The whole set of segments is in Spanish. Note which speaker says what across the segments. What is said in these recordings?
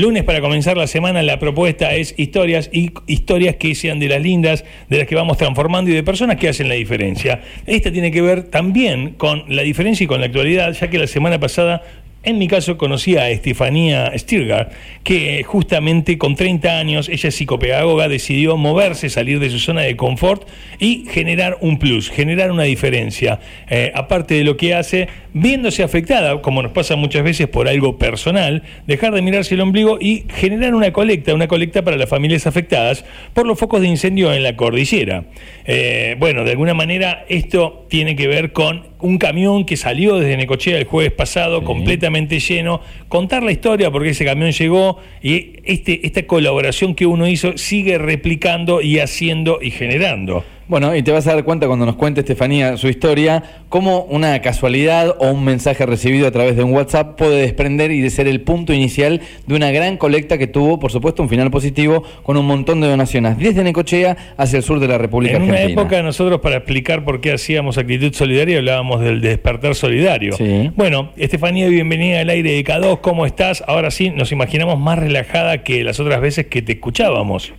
Speaker 1: Lunes para comenzar la semana la propuesta es historias y historias que sean de las lindas, de las que vamos transformando y de personas que hacen la diferencia. Esta tiene que ver también con la diferencia y con la actualidad, ya que la semana pasada en mi caso conocí a Estefanía Stirgar, que justamente con 30 años, ella es psicopedagoga, decidió moverse, salir de su zona de confort y generar un plus, generar una diferencia. Eh, aparte de lo que hace, viéndose afectada, como nos pasa muchas veces por algo personal, dejar de mirarse el ombligo y generar una colecta, una colecta para las familias afectadas por los focos de incendio en la cordillera. Eh, bueno, de alguna manera esto tiene que ver con un camión que salió desde Necochea el jueves pasado, completamente lleno, contar la historia porque ese camión llegó y este, esta colaboración que uno hizo sigue replicando y haciendo y generando.
Speaker 2: Bueno, y te vas a dar cuenta cuando nos cuente Estefanía su historia, cómo una casualidad o un mensaje recibido a través de un WhatsApp puede desprender y de ser el punto inicial de una gran colecta que tuvo, por supuesto, un final positivo con un montón de donaciones desde Necochea hacia el sur de la República Argentina.
Speaker 1: En una época nosotros para explicar por qué hacíamos actitud solidaria hablábamos del despertar solidario. Bueno, Estefanía, bienvenida al aire de K2, ¿cómo estás? Ahora sí, nos imaginamos más relajada que las otras veces que te escuchábamos.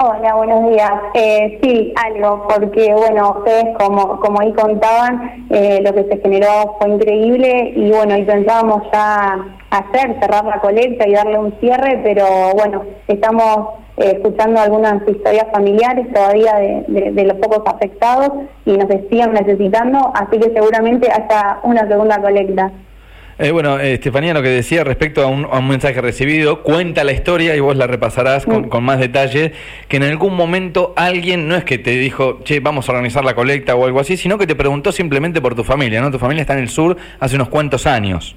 Speaker 3: Hola, buenos días. Eh, sí, algo, porque bueno, ustedes como, como ahí contaban, eh, lo que se generó fue increíble y bueno, intentábamos ya hacer, cerrar la colecta y darle un cierre, pero bueno, estamos eh, escuchando algunas historias familiares todavía de, de, los pocos afectados y nos siguen necesitando, así que seguramente hasta una segunda colecta.
Speaker 2: Eh, bueno, eh, Estefanía, lo que decía respecto a un, mensaje recibido, cuenta la historia y vos la repasarás mm. con, más detalle, que en algún momento alguien no es que te dijo, che, vamos a organizar la colecta o algo así, sino que te preguntó simplemente por tu familia, ¿no? Tu familia está en el sur hace unos cuantos años.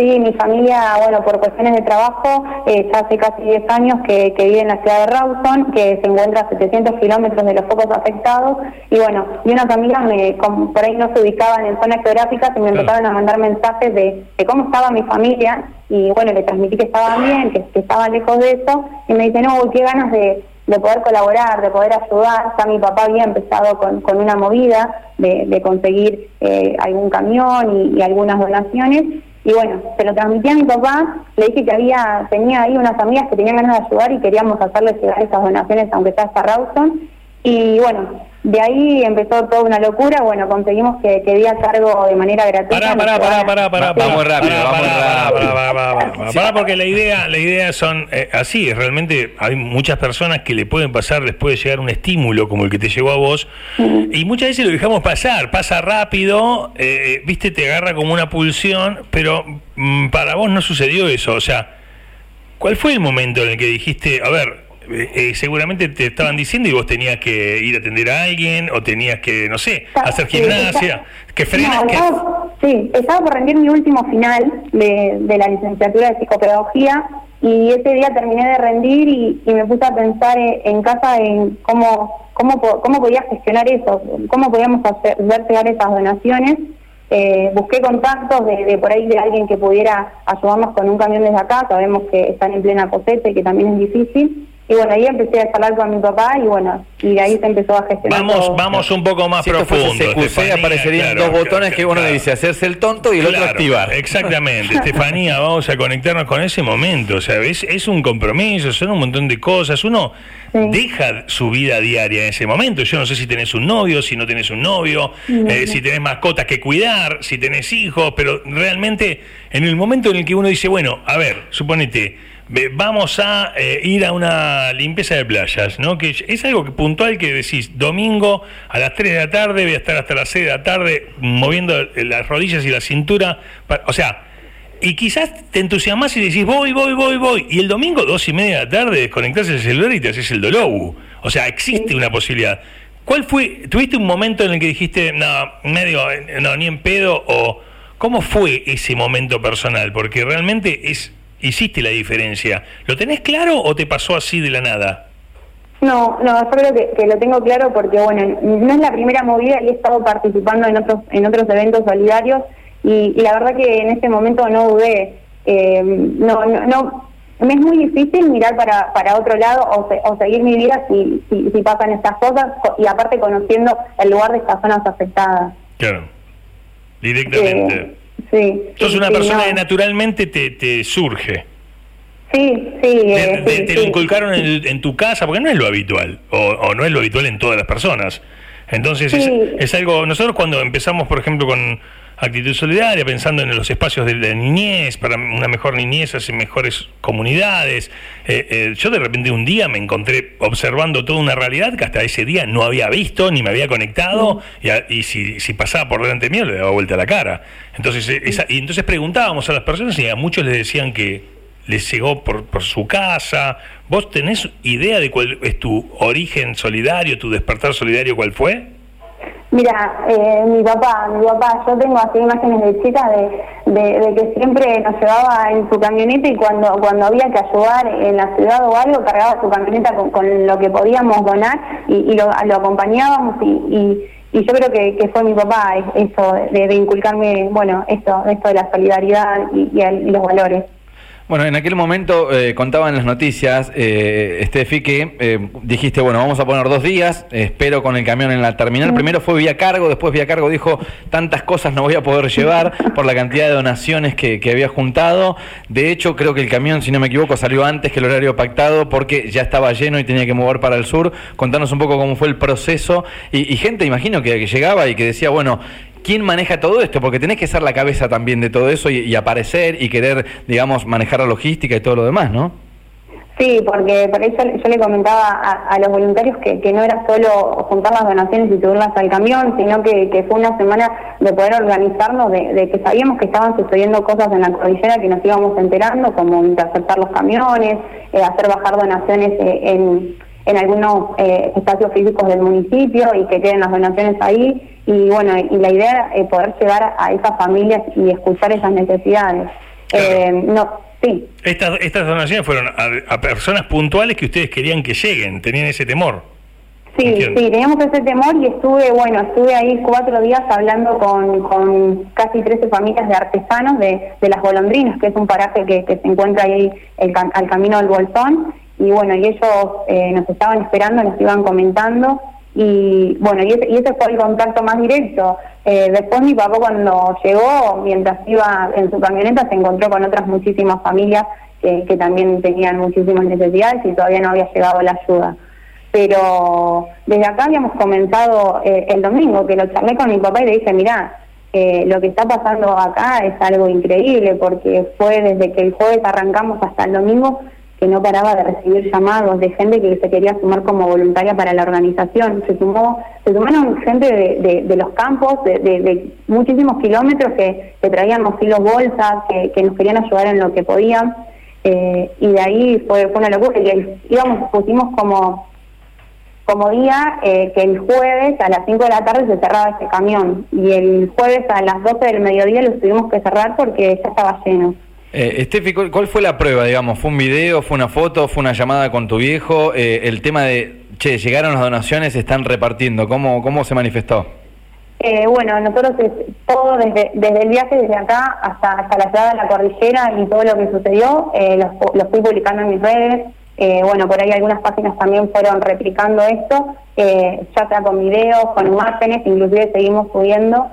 Speaker 3: Sí, mi familia, bueno, por cuestiones de trabajo, eh, ya hace casi 10 años que, vive en la ciudad de Rawson, que se encuentra a 700 kilómetros de los focos afectados. Y bueno, y unas amigas me, por ahí no se ubicaban en zonas geográficas y me empezaron a mandar mensajes de, cómo estaba mi familia. Y bueno, le transmití que estaba bien, que, que estaba lejos de eso. Y me dice, no, qué ganas de, poder colaborar, de poder ayudar. Ya mi papá había empezado con, con una movida de, conseguir eh, algún camión y, algunas donaciones. Y bueno, se lo transmití a mi papá, le dije que había tenía ahí unas amigas que tenían ganas de ayudar y queríamos hacerles llegar esas donaciones, aunque sea hasta Rawson. Y bueno, de ahí empezó toda una locura. Bueno, conseguimos que, que a cargo de manera gratuita.
Speaker 1: Pará, pará, pará, pará, Vamos rápido, vamos rápido. porque la idea, la idea son eh, así. Realmente hay muchas personas que le pueden pasar después de llegar un estímulo como el que te llegó a vos. Y muchas veces lo dejamos pasar. Pasa rápido, eh, viste, te agarra como una pulsión. Pero mm, para vos no sucedió eso. O sea, ¿cuál fue el momento en el que dijiste, a ver, eh, eh, seguramente te estaban diciendo y vos tenías que ir a atender a alguien o tenías que, no sé, hacer gimnasia, que frena.
Speaker 3: sí, estaba por rendir mi último final de, la licenciatura de psicopedagogía y ese día terminé de rendir y, me puse a pensar en, casa en cómo, cómo, cómo podía gestionar eso, cómo podíamos hacer, ver llegar esas donaciones. Eh, busqué contactos de, de, por ahí de alguien que pudiera ayudarnos con un camión desde acá, sabemos que están en plena cosecha y que también es difícil, y bueno, ahí empecé a charlar con mi papá y bueno, y de ahí se empezó a gestionar.
Speaker 1: Vamos, vamos un poco más profundo.
Speaker 2: Si aparecerían dos botones que uno dice hacerse el tonto y el otro activar.
Speaker 1: Exactamente, Estefanía, vamos a conectarnos con ese momento. O sea, es, es un compromiso, son un montón de cosas. Uno deja su vida diaria en ese momento. Yo no sé si tenés un novio, si no tenés un novio, eh, si tenés mascotas que cuidar, si tenés hijos, pero realmente en el momento en el que uno dice, bueno, a ver, suponete vamos a eh, ir a una limpieza de playas, ¿no? Que es algo que puntual que decís, domingo a las 3 de la tarde, voy a estar hasta las 6 de la tarde moviendo las rodillas y la cintura, o sea, y quizás te entusiasmas y decís, voy, voy, voy, voy, y el domingo, dos y media de la tarde, desconectás el celular y te haces el dolobu. O sea, existe una posibilidad. ¿Cuál fue, tuviste un momento en el que dijiste, no, medio, no, ni en pedo, o cómo fue ese momento personal? Porque realmente es hiciste la diferencia. ¿Lo tenés claro o te pasó así de la nada?
Speaker 3: No, no, yo creo que, lo tengo claro porque, bueno, no es la primera movida y he estado participando en otros, en otros eventos solidarios y, la verdad que en este momento no dudé. Eh, no, no, no, me es muy difícil mirar para, para otro lado o, seguir mi vida si, si, pasan estas cosas y aparte conociendo el lugar de estas zonas afectadas.
Speaker 1: Claro, directamente. Eh, Sí. Sos una persona que naturalmente te, te surge.
Speaker 3: Sí, sí.
Speaker 1: Eh, te, lo inculcaron en, tu casa, porque no es lo habitual, o, no es lo habitual en todas las personas. Entonces es, algo, nosotros cuando empezamos, por ejemplo, con actitud solidaria, pensando en los espacios de la niñez, para una mejor niñez hace mejores comunidades, eh, eh, yo de repente un día me encontré observando toda una realidad que hasta ese día no había visto, ni me había conectado, y, si, si, pasaba por delante mío le daba vuelta la cara. Entonces, y entonces preguntábamos a las personas y a muchos les decían que les llegó por, por su casa. ¿Vos tenés idea de cuál es tu origen solidario, tu despertar solidario, cuál fue?
Speaker 3: Mira, eh, mi papá, mi papá, yo tengo así imágenes de chica de, de, que siempre nos llevaba en su camioneta y cuando cuando había que ayudar en la ciudad o algo, cargaba su camioneta con, lo que podíamos donar y, lo, acompañábamos y, y, yo creo que, que, fue mi papá eso de, inculcarme, bueno, esto, esto de la solidaridad y los valores.
Speaker 2: Bueno, en aquel momento eh, contaban las noticias, eh, Steffi, que eh, dijiste, bueno, vamos a poner dos días, espero con el camión en la terminal. Primero fue vía cargo, después vía cargo dijo, tantas cosas no voy a poder llevar por la cantidad de donaciones que, había juntado. De hecho, creo que el camión, si no me equivoco, salió antes que el horario pactado porque ya estaba lleno y tenía que mover para el sur. Contanos un poco cómo fue el proceso. Y, gente, imagino, que llegaba y que decía, bueno, ¿Quién maneja todo esto? Porque tenés que ser la cabeza también de todo eso y, aparecer y querer, digamos, manejar la logística y todo lo demás, ¿no?
Speaker 3: Sí, porque por eso yo le comentaba a, los voluntarios que, no era solo juntar las donaciones y subirlas al camión, sino que, fue una semana de poder organizarnos, de, que sabíamos que estaban sucediendo cosas en la cordillera que nos íbamos enterando, como interceptar los camiones, eh, hacer bajar donaciones eh, en, en algunos eh, espacios físicos del municipio y que queden las donaciones ahí y bueno, y la idea es poder llegar a esas familias y escuchar esas necesidades. Eh, no, sí.
Speaker 1: Estas, estas donaciones fueron a, personas puntuales que ustedes querían que lleguen, tenían ese temor.
Speaker 3: Sí, sí, teníamos ese temor y estuve, bueno, estuve ahí cuatro días hablando con, con casi 13 familias de artesanos de, de Las Golondrinas, que es un paraje que, se encuentra ahí el, al camino del Bolsón. Y bueno, y ellos eh, nos estaban esperando, nos iban comentando y bueno, y ese, fue el contacto más directo. Eh, después mi papá cuando llegó, mientras iba en su camioneta, se encontró con otras muchísimas familias que, también tenían muchísimas necesidades y todavía no había llegado la ayuda. Pero desde acá habíamos comenzado eh, el domingo, que lo charlé con mi papá y le dije, mirá, lo que está pasando acá es algo increíble, porque fue desde que el jueves arrancamos hasta el domingo, que no paraba de recibir llamados de gente que se quería sumar como voluntaria para la organización. Se sumó, se sumaron gente de, los campos, de, muchísimos kilómetros que, traían mochilos bolsas, que, nos querían ayudar en lo que podían. Eh, y de ahí fue, fue una locura. Y íbamos, pusimos como como día eh, que el jueves a las 5 de la tarde se cerraba ese camión y el jueves a las 12 del mediodía lo tuvimos que cerrar porque ya estaba lleno.
Speaker 2: Eh, Estefi, ¿cuál fue la prueba, digamos? ¿Fue un video, fue una foto, fue una llamada con tu viejo? Eh, el tema de, che, llegaron las donaciones, están repartiendo, ¿cómo, cómo se manifestó?
Speaker 3: Eh, bueno, nosotros todo desde, desde el viaje desde acá hasta, hasta la ciudad de la cordillera y todo lo que sucedió, eh, lo, fui publicando en mis redes. Eh, bueno, por ahí algunas páginas también fueron replicando esto, ya sea con videos, con imágenes, inclusive seguimos subiendo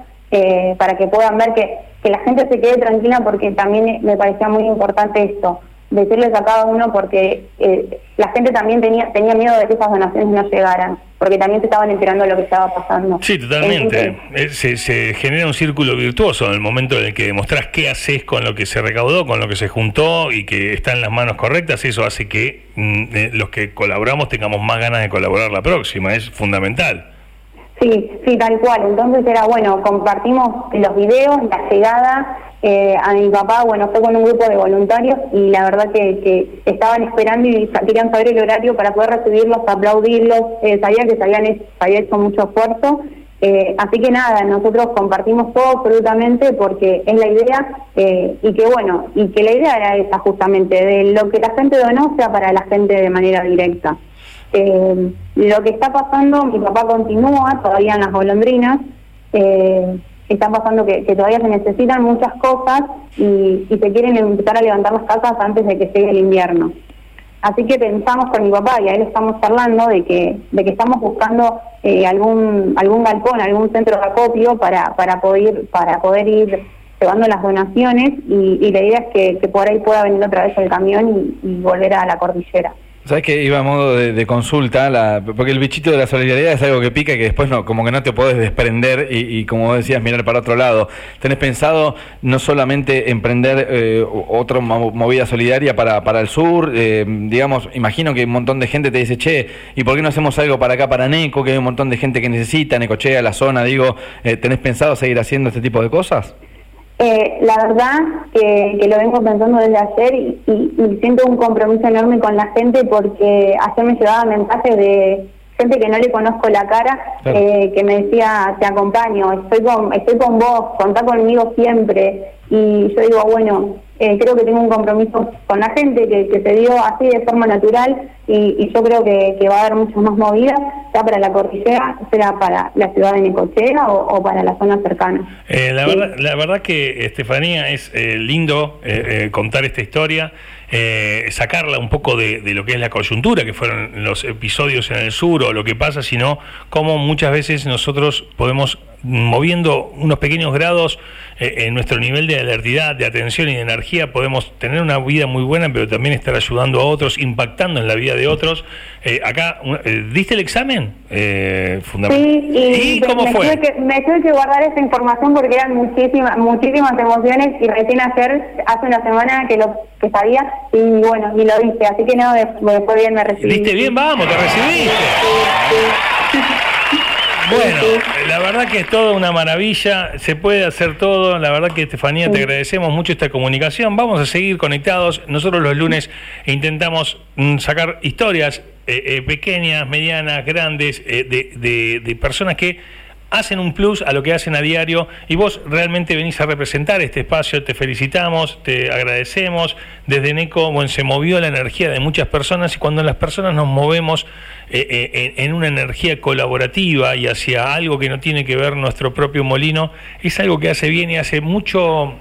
Speaker 3: para que puedan ver que que la gente se quede tranquila porque también me parecía muy importante esto, decirles a cada uno porque eh, la gente también tenía tenía miedo de que esas donaciones no llegaran, porque también se estaban enterando de lo que estaba pasando.
Speaker 1: Sí, totalmente. Eh, se, genera un círculo virtuoso en el momento en el que demostrás qué haces con lo que se recaudó, con lo que se juntó y que está en las manos correctas, eso hace que mm, eh, los que colaboramos tengamos más ganas de colaborar la próxima, es fundamental.
Speaker 3: Sí, sí, tal cual. Entonces era bueno, compartimos los videos, la llegada eh, a mi papá, bueno, fue con un grupo de voluntarios y la verdad que, estaban esperando y querían saber el horario para poder recibirlos, aplaudirlos, eh, sabía que se, habían hecho, mucho esfuerzo. Eh, así que nada, nosotros compartimos todo absolutamente porque es la idea eh, y que bueno, y que la idea era esa justamente, de lo que la gente donó sea para la gente de manera directa. Eh, lo que está pasando, mi papá continúa todavía en las golondrinas, eh, está pasando que, todavía se necesitan muchas cosas y, se quieren empezar a levantar las casas antes de que llegue el invierno. Así que pensamos con mi papá y a él estamos hablando de que, de que estamos buscando eh, algún algún galpón, algún centro de acopio para, para poder para poder ir llevando las donaciones y, la idea es que, por ahí pueda venir otra vez el camión y volver a la cordillera.
Speaker 2: ¿Sabes que iba a modo de, consulta? La, porque el bichito de la solidaridad es algo que pica y que después no, como que no te podés desprender y, como decías, mirar para otro lado. ¿Tenés pensado no solamente emprender eh, otra movida solidaria para, para el sur? Eh, digamos, imagino que un montón de gente te dice, che, ¿y por qué no hacemos algo para acá, para Neco? Que hay un montón de gente que necesita, Necochea, la zona, digo, eh, ¿tenés pensado seguir haciendo este tipo de cosas?
Speaker 3: Eh, la verdad que, lo vengo pensando desde ayer y, siento un compromiso enorme con la gente porque ayer me llevaba mensajes de gente que no le conozco la cara, eh, que me decía, te acompaño, estoy con, estoy con vos, contá conmigo siempre. Y yo digo, bueno, eh, creo que tengo un compromiso con la gente que, se dio así de forma natural y, yo creo que, va a haber muchas más movidas, sea para la cordillera, sea para la ciudad de Necochea o, para la zona cercana.
Speaker 1: Eh, la, verdad, la verdad que, Estefanía, es eh, lindo contar esta historia. sacarla un poco de, de, lo que es la coyuntura, que fueron los episodios en el sur o lo que pasa, sino cómo muchas veces nosotros podemos moviendo unos pequeños grados eh, en nuestro nivel de alertidad, de atención y de energía, podemos tener una vida muy buena, pero también estar ayudando a otros, impactando en la vida de otros. Eh, acá, eh, ¿diste el examen?
Speaker 3: sí, y, cómo me fue? Tuve que, me tuve que guardar esa información porque eran muchísimas muchísimas emociones y recién ayer, hace una semana que lo que sabía, y bueno, y lo dije, así que no, después bien me recibí.
Speaker 1: ¿Diste bien? Vamos, te recibiste. Bueno, la verdad que es toda una maravilla, se puede hacer todo, la verdad que Estefanía te agradecemos mucho esta comunicación, vamos a seguir conectados, nosotros los lunes intentamos mm, sacar historias eh, eh, pequeñas, medianas, grandes, eh, de, de personas que hacen un plus a lo que hacen a diario y vos realmente venís a representar este espacio, te felicitamos, te agradecemos. Desde NECO bueno, se movió la energía de muchas personas y cuando las personas nos movemos eh, eh, en una energía colaborativa y hacia algo que no tiene que ver nuestro propio molino, es algo que hace bien y hace mucho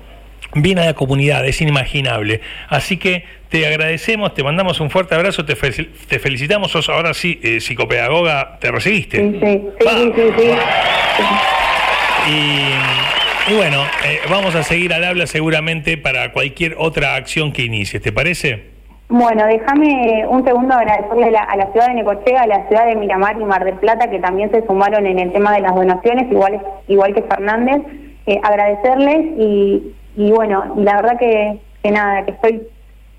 Speaker 1: bien a la comunidad, es inimaginable. Así que te agradecemos, te mandamos un fuerte abrazo, te, te felicitamos, sos ahora sí eh, psicopedagoga, te recibiste.
Speaker 3: Sí, sí, sí, sí,
Speaker 1: Y, bueno, eh, vamos a seguir al habla seguramente para cualquier otra acción que inicies, ¿te parece?
Speaker 3: Bueno, déjame un segundo agradecerle a la, ciudad de Necochea, a la ciudad de Miramar y Mar del Plata, que también se sumaron en el tema de las donaciones, igual, igual que Fernández. Eh, agradecerles y, y bueno, la verdad que, nada, que estoy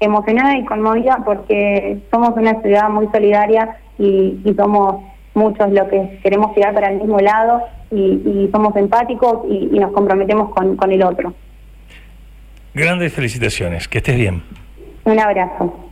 Speaker 3: emocionada y conmovida porque somos una ciudad muy solidaria y, somos muchos los que queremos llegar para el mismo lado y, somos empáticos y, nos comprometemos con, con el otro.
Speaker 1: Grandes felicitaciones, que estés bien.
Speaker 3: Un abrazo.